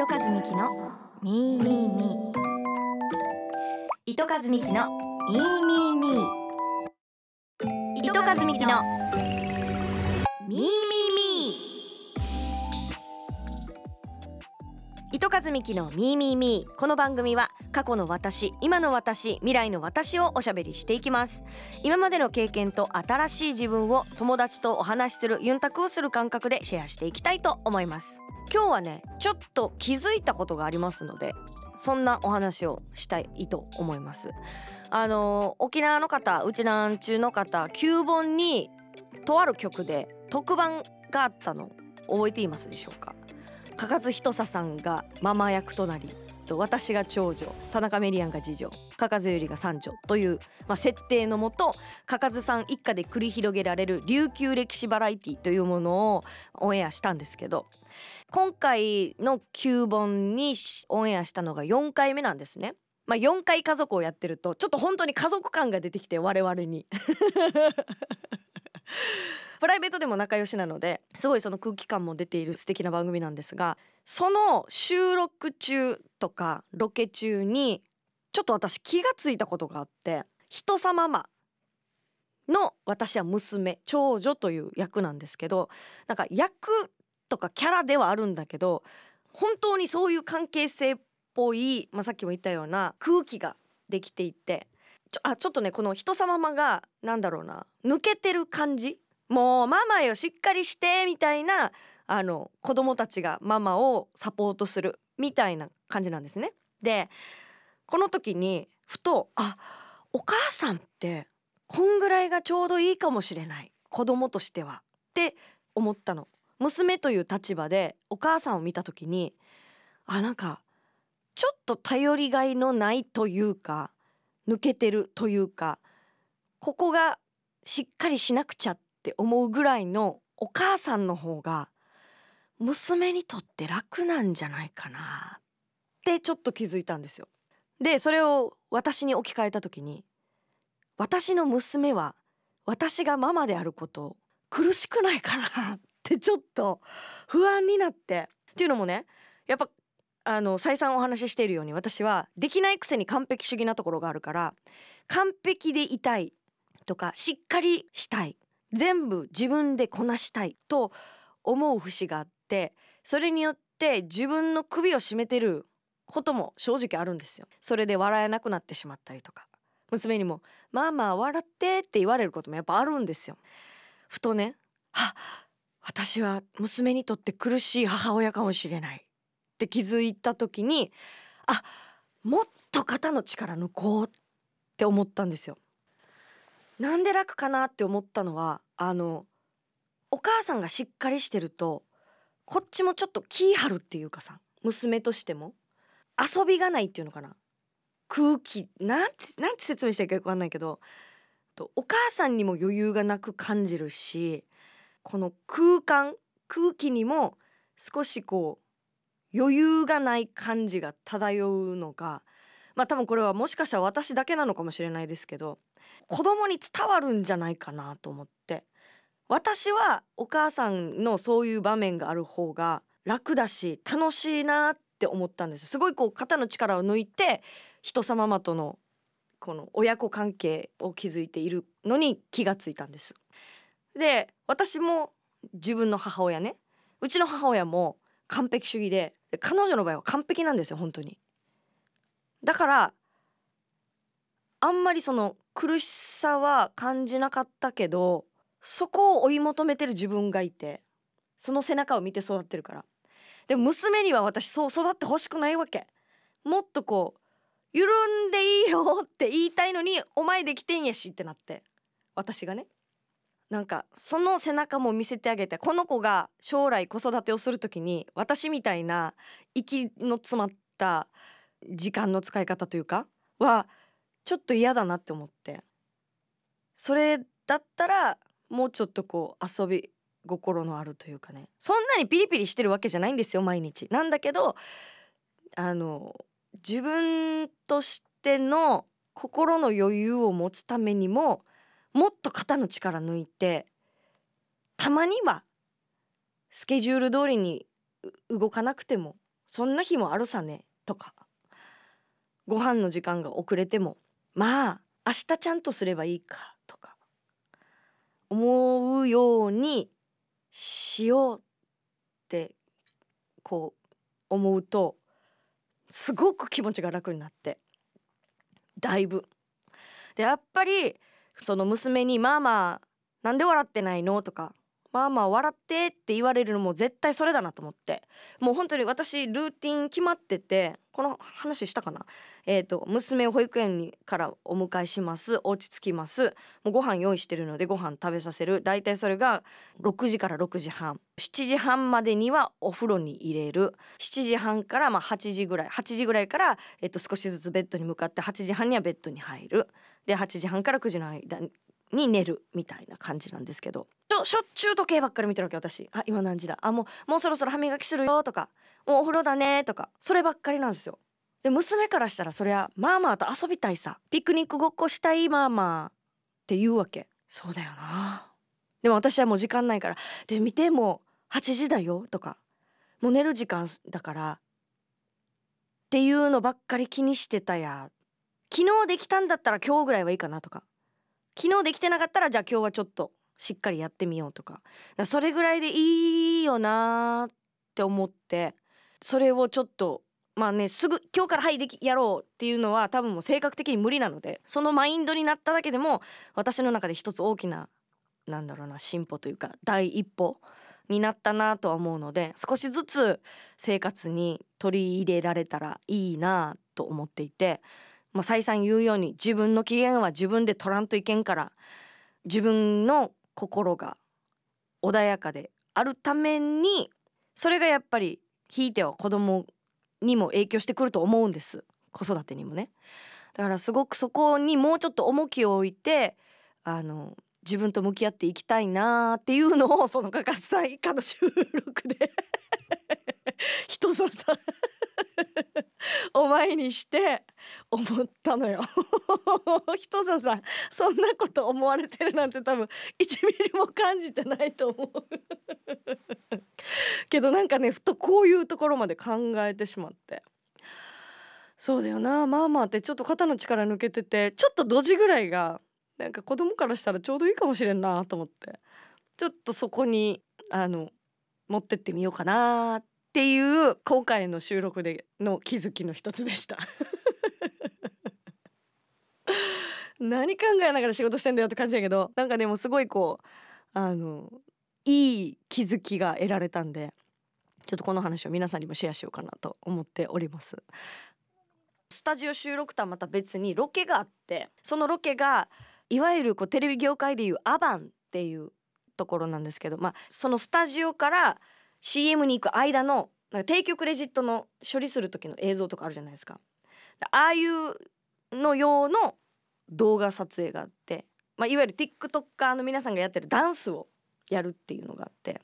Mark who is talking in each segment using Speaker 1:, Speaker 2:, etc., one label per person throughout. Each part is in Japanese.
Speaker 1: 糸数美希のミーミーミー。糸数美希のミーミーミー。糸数美希のミーミーミー。糸数美希のミーミーミー。この番組は過去の私今の私未来の私をおしゃべりしていきます。今までの経験と新しい自分を友達とお話しするユンタクをする感覚でシェアしていきたいと思います。今日はねちょっと気づいたことがありますのでそんなお話をしたいと思います。あの沖縄の方うちなん中の方9本にとある曲で特番があったの覚えていますでしょうか？加賀ひとささんがママ役となり私が長女田中メリアンが次女加賀ゆりが三女という、まあ、設定のもと加賀さん一家で繰り広げられる琉球歴史バラエティというものをオンエアしたんですけど今回の9本にオンエアしたのが4回目なんですね。まあ、4回家族をやってるとちょっと本当に家族感が出てきて我々に プライベートでも仲良しなのですごいその空気感も出ている素敵な番組なんですがその収録中とかロケ中にちょっと私気がついたことがあって人様マの私は娘長女という役なんですけどなんか役とかキャラではあるんだけど本当にそういう関係性っぽい、まあ、さっきも言ったような空気ができていてちょあちょっとねこの人様まがなんだろうな抜けてる感じもうママよしっかりしてみたいなあの子供たちがママをサポートするみたいな感じなんですね。でこの時にふとあお母さんってこんぐらいがちょうどいいかもしれない子供としてはって思ったの。娘という立場でお母さんを見た時にあなんかちょっと頼りがいのないというか抜けてるというかここがしっかりしなくちゃって思うぐらいのお母さんの方が娘にとって楽なんじゃないかなってちょっと気づいたんですよ。でそれを私に置き換えた時に私の娘は私がママであること苦しくないかなってちょっと不安になって。っていうのもねやっぱあの再三お話ししているように私はできないくせに完璧主義なところがあるから完璧でいたいとかしっかりしたい全部自分でこなしたいと思う節があってそれによって自分の首を絞めてることも正直あるんですよ。それで笑えなくなってしまったりとか娘にも「まあまあ笑って」って言われることもやっぱあるんですよ。ふとね「は私は娘にとって苦しい母親かもしれないって気づいた時にあもっと肩の力抜こうって思ったんですよ。なんで楽かなって思ったのはあのお母さんがしっかりしてるとこっちもちょっと気張るっていうかさ娘としても遊びがないっていうのかな空気なんてなんて説明したらいいか分かんないけどお母さんにも余裕がなく感じるしこの空間空気にも少しこう余裕がない感じが漂うのがまあ多分これはもしかしたら私だけなのかもしれないですけど子供に伝わるんじゃないかなと思って私はお母さんのそういう場面がある方が楽だし楽しいなって思ったんですすごいこう肩の力を抜いて人様マとのこの親子関係を築いているのに気がついたんです。で私も自分の母親ね。うちの母親も完璧主義で彼女の場合は完璧なんですよ本当に。だからあんまりその苦しさは感じなかったけどそこを追い求めてる自分がいてその背中を見て育ってるから。でも娘には私そう育ってほしくないわけ。もっとこう緩んでいいよって言いたいのにお前できてんやしってなって私がね。なんかその背中も見せてあげてこの子が将来子育てをする時に私みたいな息の詰まった時間の使い方というかはちょっと嫌だなって思ってそれだったらもうちょっとこう遊び心のあるというかねそんなにピリピリしてるわけじゃないんですよ毎日。なんだけどあの自分としての心の余裕を持つためにももっと肩の力抜いてたまにはスケジュール通りに動かなくてもそんな日もあるさねとかご飯の時間が遅れてもまあ明日ちゃんとすればいいかとか思うようにしようってこう思うとすごく気持ちが楽になってだいぶ。でやっぱりその娘に「ママなんで笑ってないの?」とかまあまあ笑ってって言われるのも絶対それだなと思って。もう本当に私ルーティン決まっててこの話したかな？えーと、娘を保育園にからお迎えします。お家着きます。もうご飯用意してるのでご飯食べさせる。大体それが6時から6時半。7時半までにはお風呂に入れる。7時半からまあ8時ぐらい。8時ぐらいから、えー、と少しずつベッドに向かって8時半にはベッドに入る。で8時半から9時の間に寝るみたいな感じなんですけど。しょっちゅう時計ばっかり見てるわけ私。あ今何時だ？あもうもうそろそろ歯磨きするよとかもうお風呂だねとか。そればっかりなんですよ。で娘からしたらそりゃまあまあと遊びたいさ。ピクニックごっこしたいまあまあって言うわけ。そうだよな。でも私はもう時間ないからで見ても8時だよとか。もう寝る時間だからっていうのばっかり気にしてたや昨日できたんだったら今日ぐらいはいいかなとか。昨日できてなかったらじゃあ今日はちょっとしっかりやってみようとか。それぐらいでいいよなって思ってそれをちょっとまあねすぐ今日からはいできやろうっていうのは多分もう性格的に無理なのでそのマインドになっただけでも私の中で一つ大きななんだろうな進歩というか第一歩になったなとは思うので少しずつ生活に取り入れられたらいいなと思っていてまあ、再三言うように自分の機嫌は自分で取らんといけんから自分の心が穏やかであるためにそれがやっぱりひいては子供にも影響してくると思うんです。子育てにもね。だからすごくそこにもうちょっと重きを置いてあの自分と向き合っていきたいなっていうのをそのかかさ以下の収録で。人ささ お前にして思ったのよ。人ささんそんなこと思われてるなんて多分1ミリも感じてないと思う。けどなんかねふとこういうところまで考えてしまって。そうだよな。まあまあってちょっと肩の力抜けててちょっとドジぐらいがなんか子供からしたらちょうどいいかもしれんなと思って。ちょっとそこにあの持ってってみようかなって。っていう今回の収録での気づきの一つでした。何考えながら仕事してんだよって感じだけどなんかでもすごいこうあのいい気づきが得られたんでちょっとこの話を皆さんにもシェアしようかなと思っております。スタジオ収録とはまた別にロケがあってそのロケがいわゆるこうテレビ業界でいうアバンっていうところなんですけど、まあ、そのスタジオから CM に行く間のなんか提供クレジットの処理する時の映像とかあるじゃないですか。ああいうの用の動画撮影があって、まあ、いわゆる TikToker の皆さんがやってるダンスをやるっていうのがあって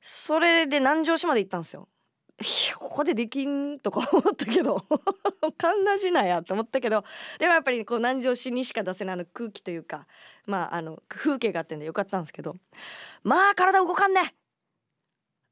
Speaker 1: それで南城市まで行ったんですよ。ここでできんとか思ったけど かんなじなやと思ったけどでもやっぱりこう南城市にしか出せないの空気というかまああの風景があってんでよかったんですけどまあ体動かんね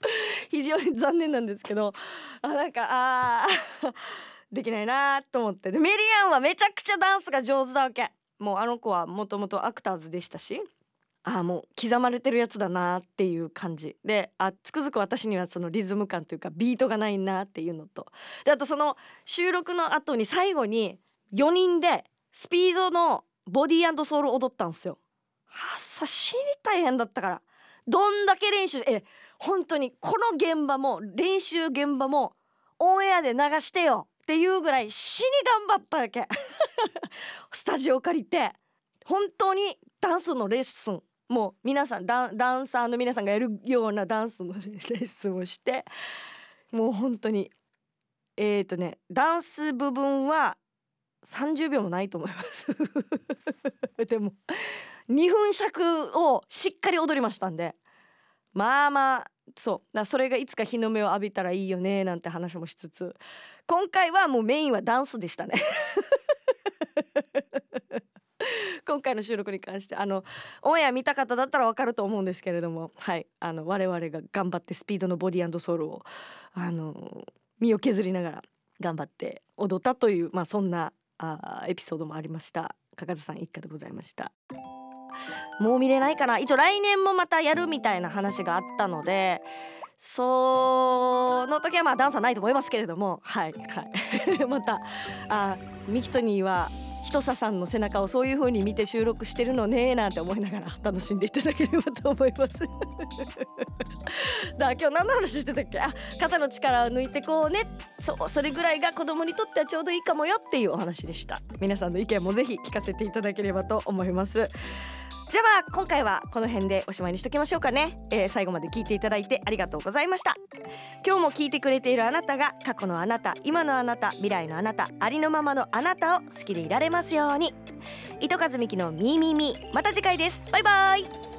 Speaker 1: 非常に残念なんですけどあなんかあ できないなと思って。でメリアンはめちゃくちゃダンスが上手だわけ。もうあの子はもともとアクターズでしたしあもう刻まれてるやつだなっていう感じ。であつくづく私にはそのリズム感というかビートがないなっていうのと。であとその収録の後に最後に4人でスピードのボディーソウル踊ったんですよ。はっさ死に大変だったから。どんだけ練習え本当にこの現場も練習現場もオンエアで流してよっていうぐらい死に頑張ったわけ。スタジオ借りて。本当にダンスのレッスン。もう皆さんダンサーの皆さんがやるようなダンスのレッスンをして。もう本当にえっ、ー、とねダンス部分は30秒もないと思います。でも2分尺をしっかり踊りましたんで。まあまあそう。だそれがいつか日の目を浴びたらいいよねなんて話もしつつ。今回はもうメインはダンスでしたね。今回の収録に関してあのオンエア見た方だったらわかると思うんですけれども。はい。あの我々が頑張ってスピードのボディソウルをあの身を削りながら頑張って踊ったというまあそんなあエピソードもありました。かかずさん一家でございました。もう見れないかな。一応来年もまたやるみたいな話があったのでその時はまあダンサーないと思いますけれども。はいはい。またあミキトニーはひとささんの背中をそういう風に見て収録してるのねなんて思いながら楽しんでいただければと思います。だ今日何の話してたっけ？あ肩の力を抜いてこうね。そうそれぐらいが子供にとってはちょうどいいかもよっていうお話でした。皆さんの意見もぜひ聞かせていただければと思います。じゃあまあ今回はこの辺でおしまいにしときましょうかね、えー、最後まで聞いていただいてありがとうございました。今日も聞いてくれているあなたが過去のあなた今のあなた未来のあなたありのままのあなたを好きでいられますように。糸数美希のみーみーみー。また次回です。バイバイ。